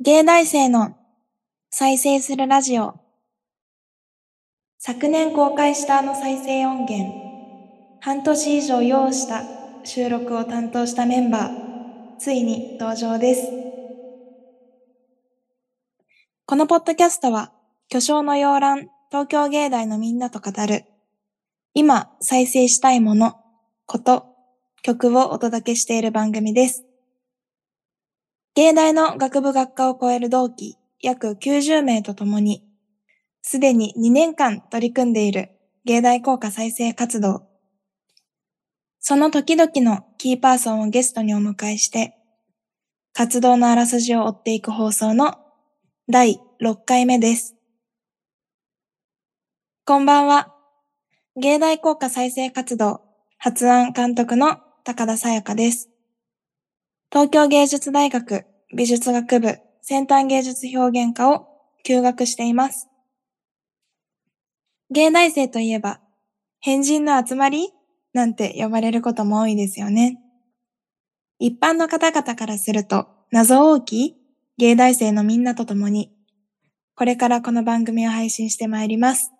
芸大生の再生するラジオ。昨年公開したあの再生音源半年以上要した収録を担当したメンバーついに登場です。このポッドキャストは巨匠の洋蘭東京芸大のみんなと語る今再生したいもの、こと、曲をお届けしている番組です。芸大の学部学科を超える同期約90名とともに、すでに2年間取り組んでいる芸大効果再生活動。その時々のキーパーソンをゲストにお迎えして、活動のあらすじを追っていく放送の第6回目です。こんばんは。芸大効果再生活動発案監督の高田沙耶香です。東京芸術大学美術学部先端芸術表現科を休学しています。芸大生といえば、変人の集まり？なんて呼ばれることも多いですよね。一般の方々からすると謎大き？芸大生のみんなと共に、これからこの番組を配信してまいります。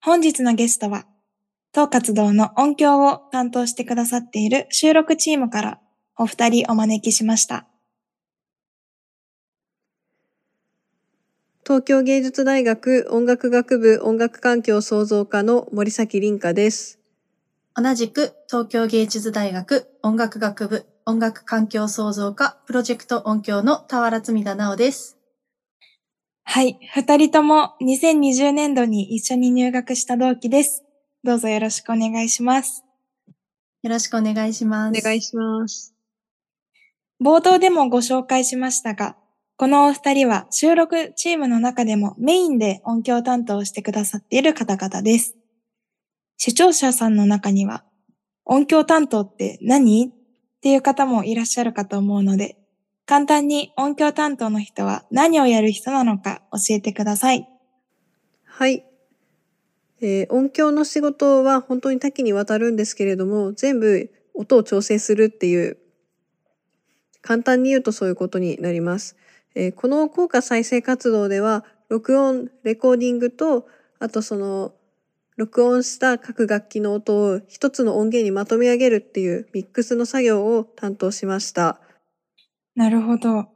本日のゲストは、当活動の音響を担当してくださっている収録チームからお二人お招きしました。東京芸術大学音楽学部音楽環境創造科の森崎凛香です。同じく東京芸術大学音楽学部音楽環境創造科プロジェクト音響の田原積田直です。はい、二人とも2020年度に一緒に入学した同期です。どうぞよろしくお願いします。よろしくお願いします。お願いします。冒頭でもご紹介しましたが、このお二人は収録チームの中でもメインで音響担当をしてくださっている方々です。視聴者さんの中には、音響担当って何っていう方もいらっしゃるかと思うので、簡単に音響担当の人は何をやる人なのか教えてください。はい。えー音響の仕事は本当に多岐にわたるんですけれども、全部音を調整するっていう、簡単に言うとそういうことになります。えーこの効果再生活動では、録音、レコーディングと、あとその、録音した各楽器の音を一つの音源にまとめ上げるっていうミックスの作業を担当しました。なるほど。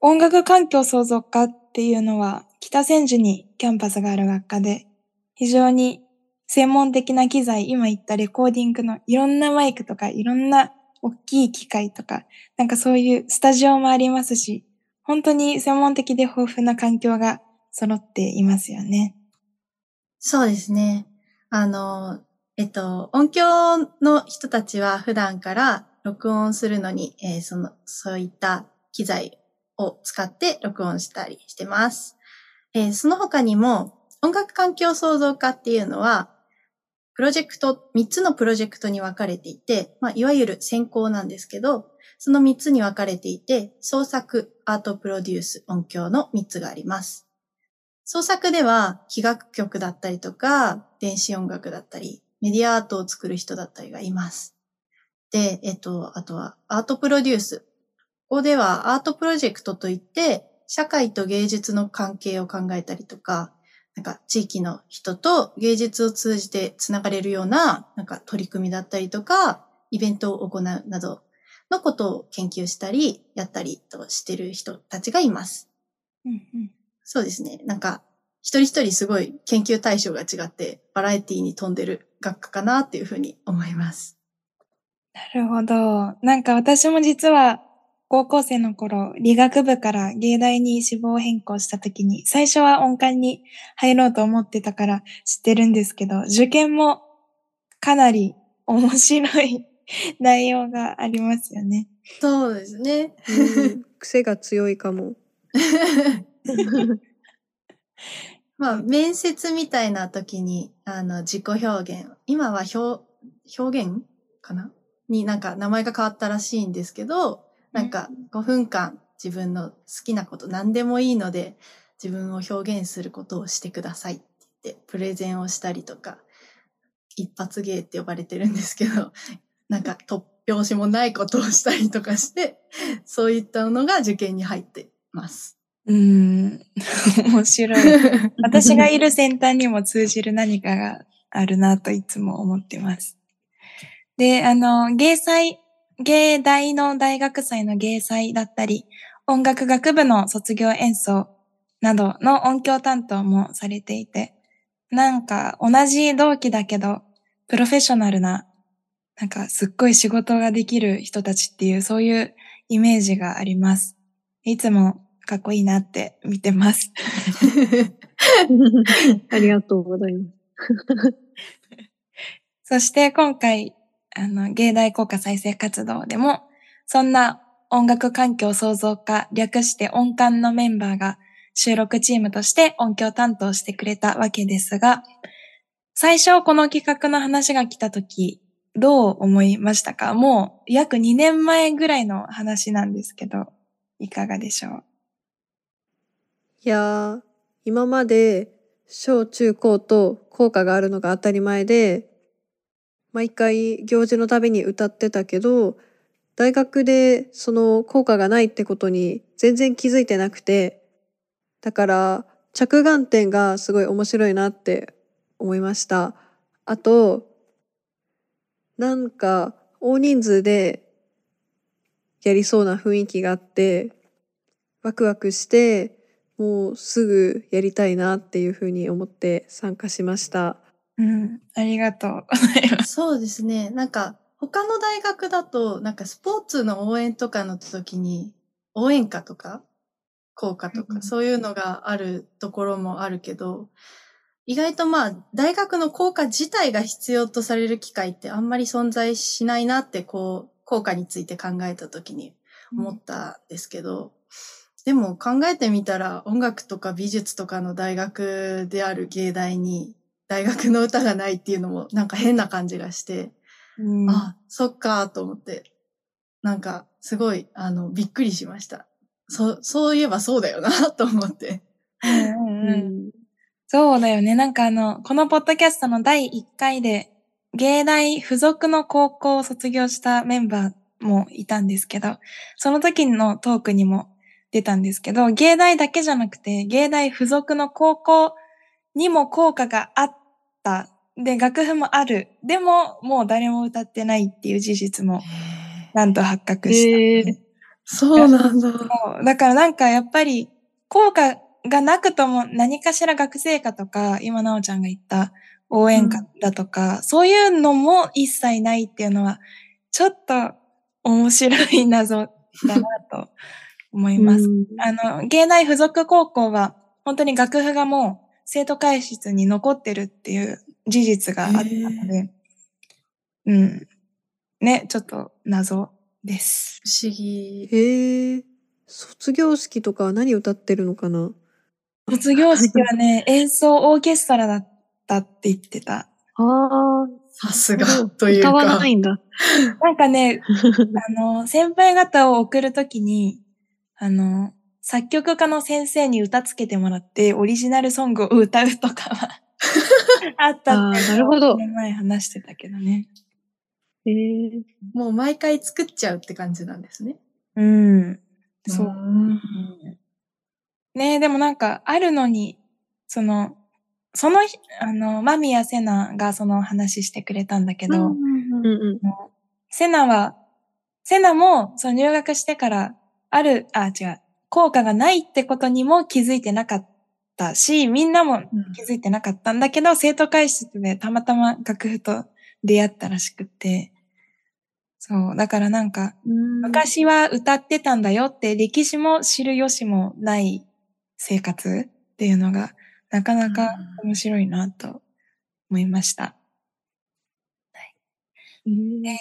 音楽環境創造科っていうのは北千住にキャンパスがある学科で非常に専門的な機材、今言ったレコーディングのいろんなマイクとかいろんな大きい機械とかなんかそういうスタジオもありますし本当に専門的で豊富な環境が揃っていますよね。そうですね。あの、えっと、音響の人たちは普段から録音するのに、えーその、そういった機材を使って録音したりしてます。えーその他にも、音楽環境創造化っていうのは、プロジェクト、3つのプロジェクトに分かれていて、まあ、いわゆる専攻なんですけど、その3つに分かれていて、創作、アートプロデュース、音響の3つがあります。創作では、器楽曲だったりとか、電子音楽だったり、メディアアートを作る人だったりがいます。で、えっと、あとは、アートプロデュース。ここでは、アートプロジェクトといって、社会と芸術の関係を考えたりとか、なんか地域の人と芸術を通じてつながれるような、なんか取り組みだったりとか、イベントを行うなどのことを研究したり、やったりとしてる人たちがいます。うんうんそうですね。なんか、一人一人すごい研究対象が違って、バラエティに富んでる学科かなっていうふうに思います。なるほど。なんか私も実は高校生の頃、理学部から芸大に志望変更した時に、最初は音感に入ろうと思ってたから知ってるんですけど、受験もかなり面白い 内容がありますよね。そうですね。うん癖が強いかも。まあ、面接みたいな時に、あの、自己表現、今は表、表現かな？になんか名前が変わったらしいんですけど、なんか5分間自分の好きなこと何でもいいので自分を表現することをしてくださいって言ってプレゼンをしたりとか一発芸って呼ばれてるんですけど なんか突拍子もないことをしたりとかして、そういったのが受験に入ってます。うん。面白い。私がいる先端にも通じる何かがあるなといつも思ってます。で、あの、芸祭、芸大の大学祭の芸祭だったり、音楽学部の卒業演奏などの音響担当もされていて、なんか同じ同期だけど、プロフェッショナルな、なんかすっごい仕事ができる人たちっていう、そういうイメージがあります。いつもかっこいいなって見てます。ありがとうございます。そして今回、あの、芸大効果再生活動でも、そんな音楽環境創造課、略して音感のメンバーが収録チームとして音響担当してくれたわけですが、最初この企画の話が来たとき、どう思いましたか？もう約2年前ぐらいの話なんですけど、いかがでしょう？いやー、今まで小中高と校歌があるのが当たり前で、毎回行事のたびに歌ってたけど、大学でその校歌がないってことに全然気づいてなくて、だから着眼点がすごい面白いなって思いました。あと、なんか大人数でやりそうな雰囲気があって、ワクワクして、もうすぐやりたいなっていうふうに思って参加しました。うん、ありがとうございます。そうですね。なんか、他の大学だと、なんかスポーツの応援とかの時に、応援歌とか、校歌とか、うんそういうのがあるところもあるけど、意外とまあ、大学の校歌自体が必要とされる機会ってあんまり存在しないなって、こう、校歌について考えた時に思ったんですけど、でも考えてみたら音楽とか美術とかの大学である芸大に大学の歌がないっていうのもなんか変な感じがして、うんあ、そっかと思って、なんかすごいあのびっくりしました。そそういえばそうだよなと思って。うんそうだよね。なんかあの、このポッドキャストの第1回で、芸大付属の高校を卒業したメンバーもいたんですけど、その時のトークにも出たんですけど、芸大だけじゃなくて、芸大付属の高校にも効果があった。で、楽譜もある。でも、もう誰も歌ってないっていう事実も、なんと発覚したんで。そうなんだ。だからなんかやっぱり効果がなくとも何かしら学生歌とか、今なおちゃんが言った応援歌だとか、そういうのも一切ないっていうのは、ちょっと面白い謎だなと 思います。あの、芸大附属高校は本当に楽譜がもう生徒会室に残ってるっていう事実があったので、うん。ね、ちょっと謎です。不思議。へえ、卒業式とかは何歌ってるのかな？卒業式はね、演奏オーケストラだったって言ってた。ああ、さすがというか歌わな。いんだ。なんかね、あの、先輩方を送るときに、あの、作曲家の先生に歌つけてもらって、オリジナルソングを歌うとかは あったってなるほど前話してたけどね。へえ。もう毎回作っちゃうって感じなんですね。うん。そう。んねでもなんか、あるのに、その、その日、あの、マミヤセナがその話してくれたんだけど、うんうん。セナは、セナも、その入学してから、ある、あ、違う、効果がないってことにも気づいてなかったし、みんなも気づいてなかったんだけど、生徒会室でたまたま楽譜と出会ったらしくて、そう、だからなんか、昔は歌ってたんだよって歴史も知る由もない生活っていうのが、なかなか面白いなと思いました。うん。ね。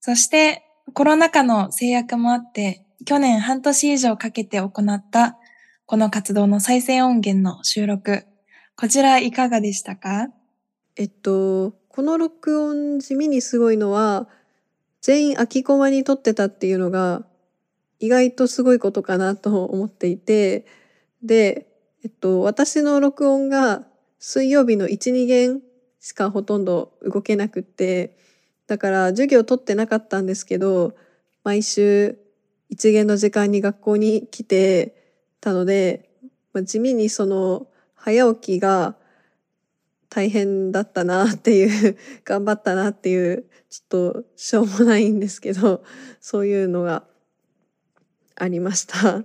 そして、コロナ禍の制約もあって、去年半年以上かけて行った、この活動の再生音源の収録。こちらいかがでしたか？えっと、この録音地味にすごいのは、全員空きコマに撮ってたっていうのが、意外とすごいことかなと思っていて、で、えっと、私の録音が水曜日の1、2弦しかほとんど動けなくって、だから授業取ってなかったんですけど、毎週一限の時間に学校に来てたので、まあ、地味にその早起きが大変だったなっていう 頑張ったなっていうちょっとしょうもないんですけど そういうのがありました。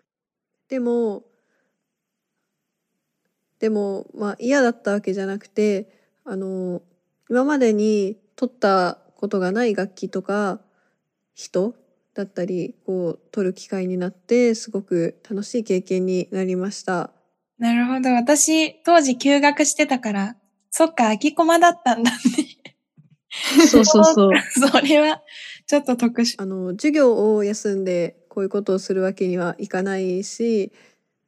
でもでもまあ嫌だったわけじゃなくてあの今までに取ったことがない楽器とか人だったりこう取る機会になってすごく楽しい経験になりました。なるほど。私、当時休学してたから、そっか、空き駒だったんだね。そうそうそう。それは、ちょっと特殊。あの、授業を休んで、こういうことをするわけにはいかないし、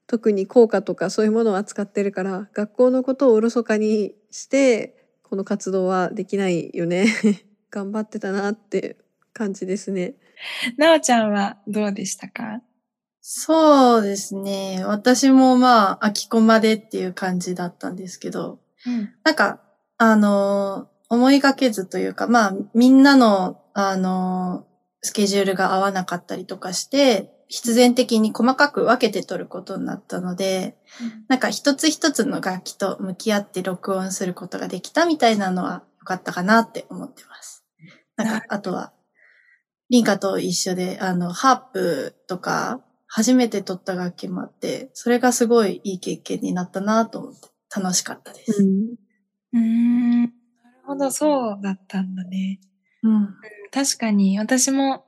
特に効果とかそういうものを扱ってるから、学校のことをおろそかにして、この活動はできないよね。頑張ってたなって感じですね。なおちゃんはどうでしたか？そうですね。私もまあ、空きコマでっていう感じだったんですけど、うん、なんか、あの、思いがけずというか、まあ、みんなの、あの、スケジュールが合わなかったりとかして、必然的に細かく分けて取ることになったので、うん、なんか一つ一つの楽器と向き合って録音することができたみたいなのは良かったかなって思ってます。なんか、あとは、リンカと一緒で、あの、ハープとか、初めて撮った楽器もあって、それがすごいいい経験になったなと思って楽しかったです。うん。なるほど、そうだったんだね。うん。確かに、私も、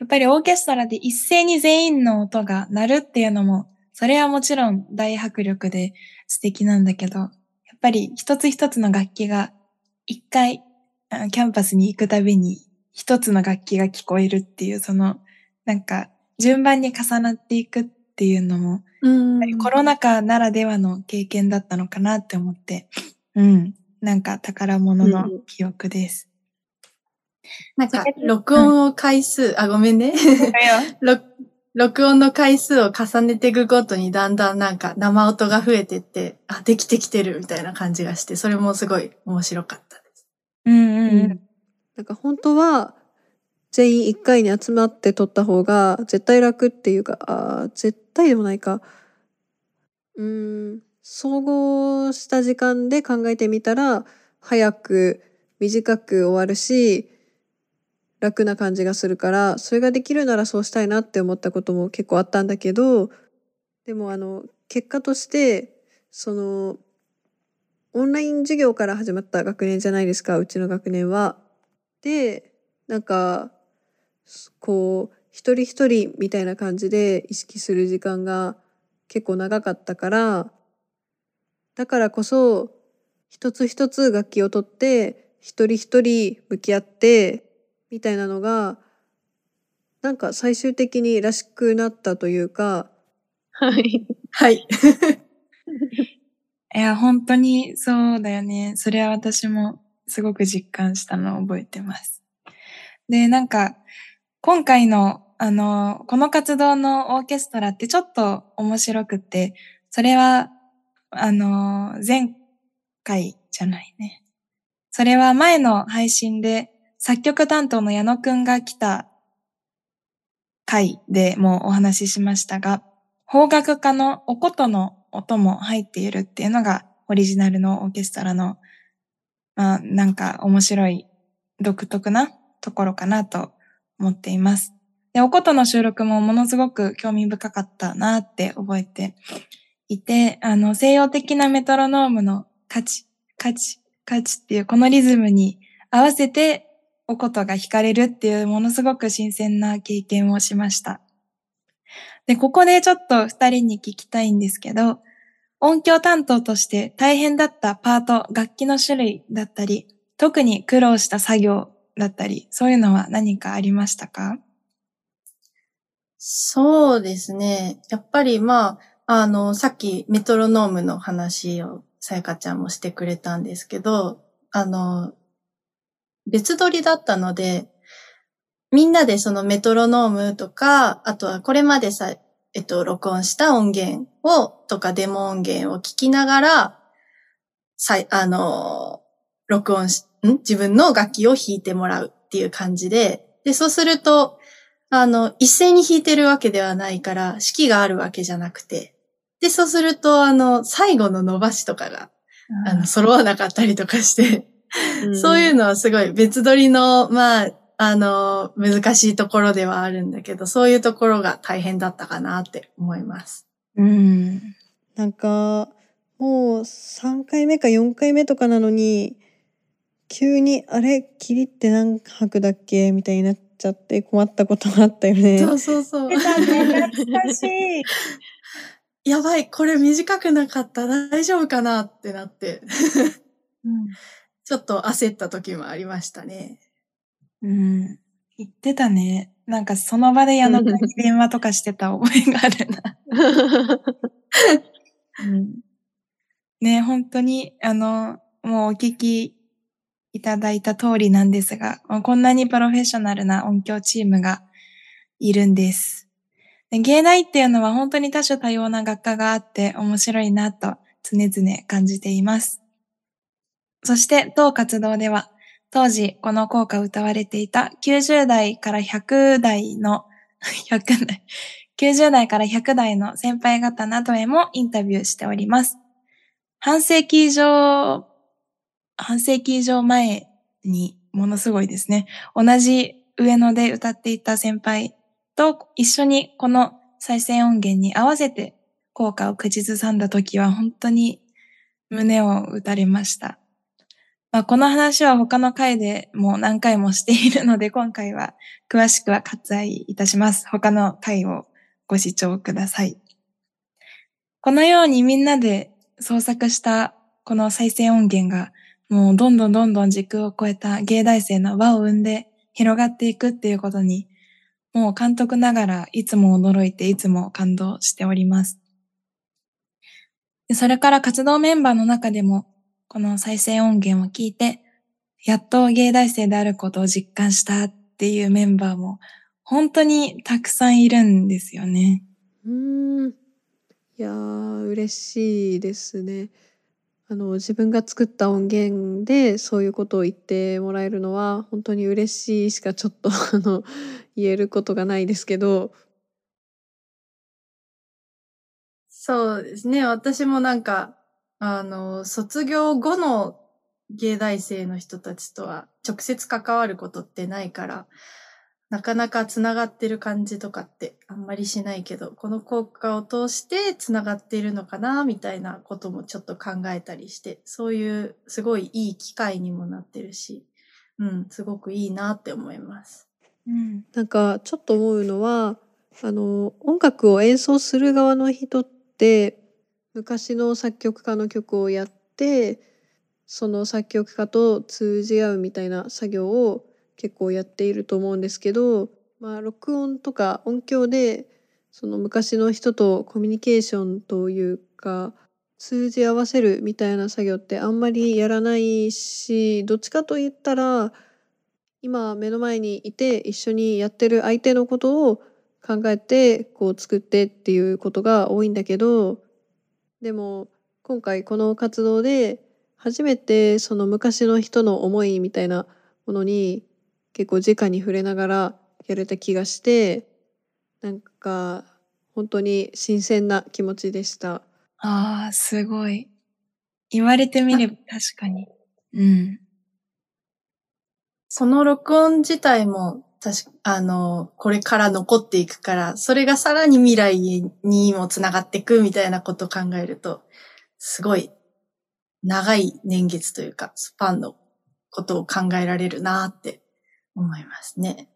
やっぱりオーケストラで一斉に全員の音が鳴るっていうのも、それはもちろん大迫力で素敵なんだけど、やっぱり一つ一つの楽器が一回キャンパスに行くたびに一つの楽器が聞こえるっていう、その、なんか順番に重なっていくっていうのも、コロナ禍ならではの経験だったのかなって思って、うん、なんか宝物の記憶です。なんか、録音を回数、うん、あ、ごめんね。録音の回数を重ねていくごとにだんだんなんか生音が増えてって、あ、できてきてるみたいな感じがして、それもすごい面白かったです。うんうん、うん。なんか本当は、全員一回に集まって撮った方が絶対楽っていうか、あ絶対でもないか。うん、総合した時間で考えてみたら、早く短く終わるし、楽な感じがするから、それができるならそうしたいなって思ったことも結構あったんだけど、でもあの、結果として、その、オンライン授業から始まった学年じゃないですか、うちの学年は。で、なんか、こう一人一人みたいな感じで意識する時間が結構長かったからだからこそ一つ一つ楽器を取って一人一人向き合ってみたいなのがなんか最終的にらしくなったというか。はい。はい。いや本当にそうだよね。それは私もすごく実感したのを覚えてますでなんか今回の、あの、この活動のオーケストラってちょっと面白くて、それは、あの、前回じゃないね。それは前の配信で作曲担当の矢野くんが来た回でもお話ししましたが、邦楽家のお琴の音も入っているっていうのがオリジナルのオーケストラの、まあ、なんか面白い独特なところかなと思っています。で、おことの収録もものすごく興味深かったなって覚えていて、あの、西洋的なメトロノームのカチ、カチ、カチっていうこのリズムに合わせておことが弾かれるっていうものすごく新鮮な経験をしました。で、ここでちょっと二人に聞きたいんですけど、音響担当として大変だったパート、楽器の種類だったり、特に苦労した作業だったり、そういうのは何かありましたか？そうですね。やっぱりまあ、あの、さっきメトロノームの話をさやかちゃんもしてくれたんですけど、あの、別撮りだったので、みんなでそのメトロノームとか、あとはこれまでさ、えっと、録音した音源を、とかデモ音源を聞きながら、さい、あの、録音し、ん？自分の楽器を弾いてもらうっていう感じで、で、そうすると、あの、一斉に弾いてるわけではないから、式があるわけじゃなくて、で、そうすると、あの、最後の伸ばしとかが、あの、揃わなかったりとかして。そういうのはすごい別撮りの、まあ、あの、難しいところではあるんだけど、そういうところが大変だったかなって思います。うん。なんか、もう3回目か4回目とかなのに、急に、あれ、霧って何泊だっけみたいになっちゃって困ったことがあったよね。そうそうそう。懐かしい。やばい、これ短くなかった？大丈夫かな？ってなってうん、ちょっと焦った時もありましたね。うん。言ってたね。なんかその場で矢野くんに電話とかしてた覚えがあるな。うん、ね本当に、あの、もうお聞きいただいた通りなんですが、こんなにプロフェッショナルな音響チームがいるんです。芸大っていうのは本当に多種多様な学科があって面白いなと常々感じています。そして当活動では当時この効果を歌われていた90代から100代の 100代90代から100代の先輩方などへもインタビューしております。半世紀以上、半世紀以上前にものすごいですね。同じ上野で歌っていた先輩と一緒にこの再生音源に合わせて効果を口ずさんだ時は本当に胸を打たれました。まあ、この話は他の回でもう何回もしているので今回は詳しくは割愛いたします。他の回をご視聴ください。このようにみんなで創作したこの再生音源がもうどんどんどんどん時空を超えた芸大生の輪を生んで広がっていくっていうことにもう監督ながらいつも驚いていつも感動しております。それから活動メンバーの中でも、この再生音源を聞いて、やっと芸大生であることを実感したっていうメンバーも本当にたくさんいるんですよね。うん。いやー、嬉しいですね。あの自分が作った音源でそういうことを言ってもらえるのは本当に嬉しいしかちょっと あの言えることがないですけどそうですね私もなんかあの卒業後の芸大生の人たちとは直接関わることってないからなかなかつながってる感じとかってあんまりしないけど、この効果を通してつながっているのかな、みたいなこともちょっと考えたりして、そういうすごいいい機会にもなってるし、うん、すごくいいなって思います。うん、なんかちょっと思うのは、あの、音楽を演奏する側の人って、昔の作曲家の曲をやって、その作曲家と通じ合うみたいな作業を結構やっていると思うんですけど、まあ、録音とか音響でその昔の人とコミュニケーションというか通じ合わせるみたいな作業ってあんまりやらないしどっちかといったら今目の前にいて一緒にやってる相手のことを考えてこう作ってっていうことが多いんだけどでも今回この活動で初めてその昔の人の思いみたいなものに結構直に触れながらやれた気がしてなんか本当に新鮮な気持ちでした。ああ、すごい。言われてみれば確かに。うん。その録音自体も、確か、あの、これから残っていくから、それがさらに未来にもつながっていくみたいなことを考えると、すごい長い年月というか、スパンのことを考えられるなって思いますね。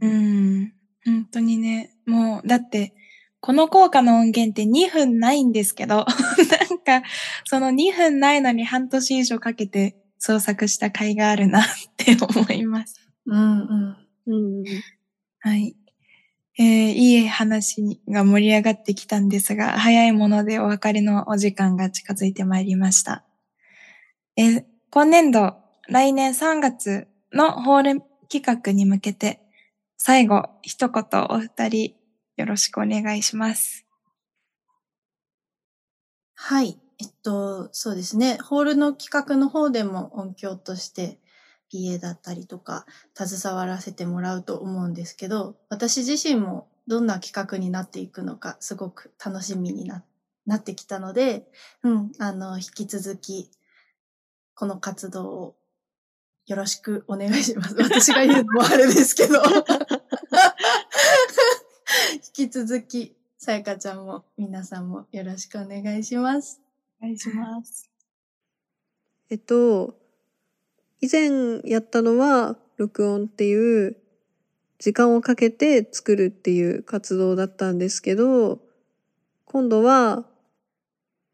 うん、本当にね、もう、だって、この効果の音源って2分ないんですけど、なんか、その2分ないのに半年以上かけて創作した甲斐があるなって思います。うんうん。うん、はい。えー、いい話が盛り上がってきたんですが、早いものでお別れのお時間が近づいてまいりました。えー、今年度、来年3月のホール企画に向けて、最後、一言お二人よろしくお願いします。はい。えっと、そうですね。ホールの企画の方でも音響として、PA だったりとか、携わらせてもらうと思うんですけど、私自身もどんな企画になっていくのか、すごく楽しみにななってきたので、うん、あの、引き続き、この活動をよろしくお願いします。私が言うのもあれですけど。引き続き、さやかちゃんも皆さんもよろしくお願いします。お願いします。えっと、以前やったのは、録音っていう、時間をかけて作るっていう活動だったんですけど、今度は、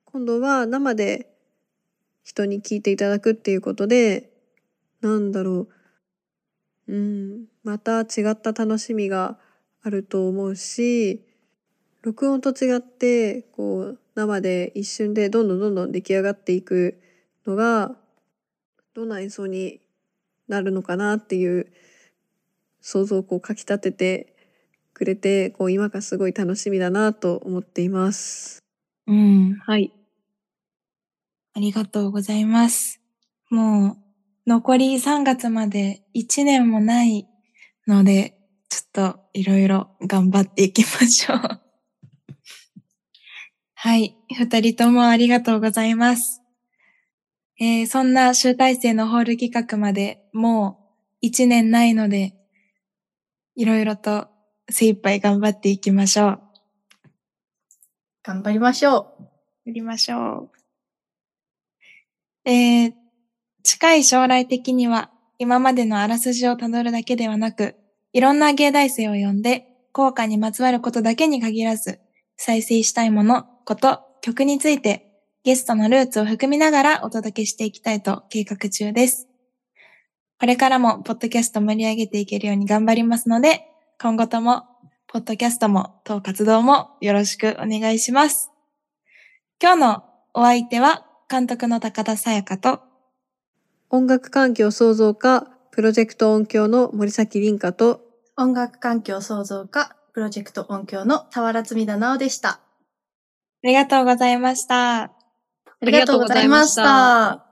今度は生で人に聞いていただくっていうことで、なんだろう。うん、また違った楽しみがあると思うし、録音と違って、こう、生で一瞬でどんどんどんどん出来上がっていくのが、どんな演奏になるのかなっていう想像をこうかき立ててくれて、こう今がすごい楽しみだなと思っています。うん。はい。ありがとうございます。もう、残り3月まで1年もないので、ちょっといろいろ頑張っていきましょう。はい。二人ともありがとうございます。えーそんな集大成のホール企画までもう1年ないので、いろいろと精一杯頑張っていきましょう。頑張りましょう。やりましょう。えー、近い将来的には、今までのあらすじをたどるだけではなく、いろんな芸大生を呼んで、効果にまつわることだけに限らず、再生したいもの、こと、曲について、ゲストのルーツを含みながらお届けしていきたいと計画中です。これからも、ポッドキャスト盛り上げていけるように頑張りますので、今後とも、ポッドキャストも、当活動もよろしくお願いします。今日のお相手は監督の高田沙耶香と音楽環境創造課プロジェクト音響の森崎凛香と音楽環境創造課、プロジェクト音響の田原積田直でした。ありがとうございました。ありがとうございました。